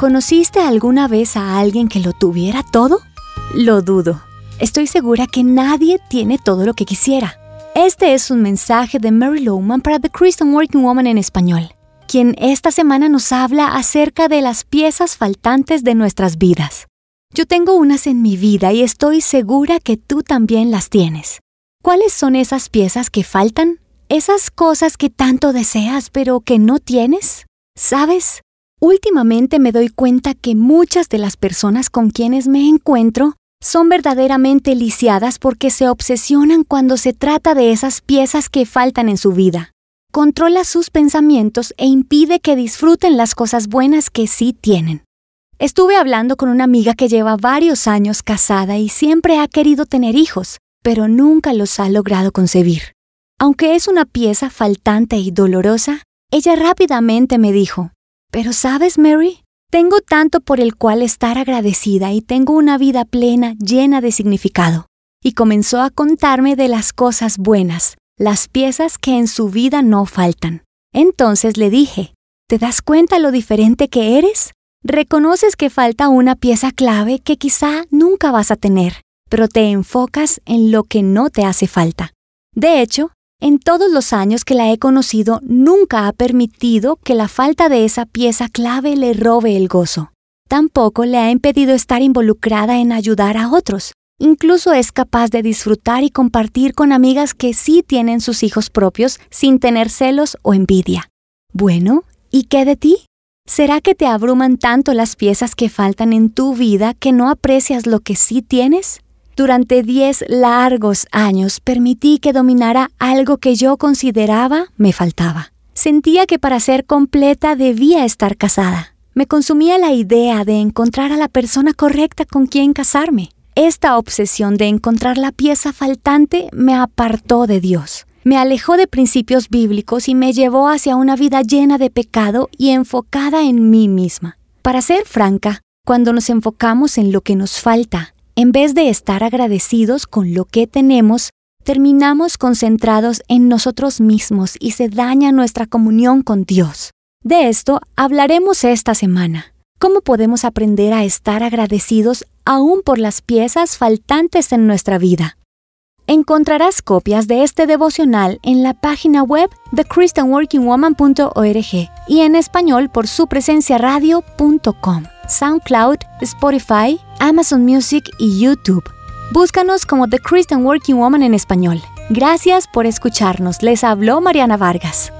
¿Conociste alguna vez a alguien que lo tuviera todo? Lo dudo. Estoy segura que nadie tiene todo lo que quisiera. Este es un mensaje de Mary Lowman para The Christian Working Woman en español, quien esta semana nos habla acerca de las piezas faltantes de nuestras vidas. Yo tengo unas en mi vida y estoy segura que tú también las tienes. ¿Cuáles son esas piezas que faltan? Esas cosas que tanto deseas pero que no tienes. ¿Sabes? Últimamente me doy cuenta que muchas de las personas con quienes me encuentro son verdaderamente lisiadas porque se obsesionan cuando se trata de esas piezas que faltan en su vida. Controla sus pensamientos e impide que disfruten las cosas buenas que sí tienen. Estuve hablando con una amiga que lleva varios años casada y siempre ha querido tener hijos, pero nunca los ha logrado concebir. Aunque es una pieza faltante y dolorosa, ella rápidamente me dijo, pero sabes, Mary, tengo tanto por el cual estar agradecida y tengo una vida plena, llena de significado. Y comenzó a contarme de las cosas buenas, las piezas que en su vida no faltan. Entonces le dije, ¿te das cuenta lo diferente que eres? Reconoces que falta una pieza clave que quizá nunca vas a tener, pero te enfocas en lo que no te hace falta. De hecho, en todos los años que la he conocido, nunca ha permitido que la falta de esa pieza clave le robe el gozo. Tampoco le ha impedido estar involucrada en ayudar a otros. Incluso es capaz de disfrutar y compartir con amigas que sí tienen sus hijos propios sin tener celos o envidia. Bueno, ¿y qué de ti? ¿Será que te abruman tanto las piezas que faltan en tu vida que no aprecias lo que sí tienes? Durante diez largos años permití que dominara algo que yo consideraba me faltaba. Sentía que para ser completa debía estar casada. Me consumía la idea de encontrar a la persona correcta con quien casarme. Esta obsesión de encontrar la pieza faltante me apartó de Dios. Me alejó de principios bíblicos y me llevó hacia una vida llena de pecado y enfocada en mí misma. Para ser franca, cuando nos enfocamos en lo que nos falta en vez de estar agradecidos con lo que tenemos, terminamos concentrados en nosotros mismos y se daña nuestra comunión con Dios. De esto hablaremos esta semana. ¿Cómo podemos aprender a estar agradecidos aún por las piezas faltantes en nuestra vida? Encontrarás copias de este devocional en la página web de christianworkingwoman.org y en español por su presencia radio.com. SoundCloud, Spotify, Amazon Music y YouTube. Búscanos como The Christian Working Woman en español. Gracias por escucharnos. Les habló Mariana Vargas.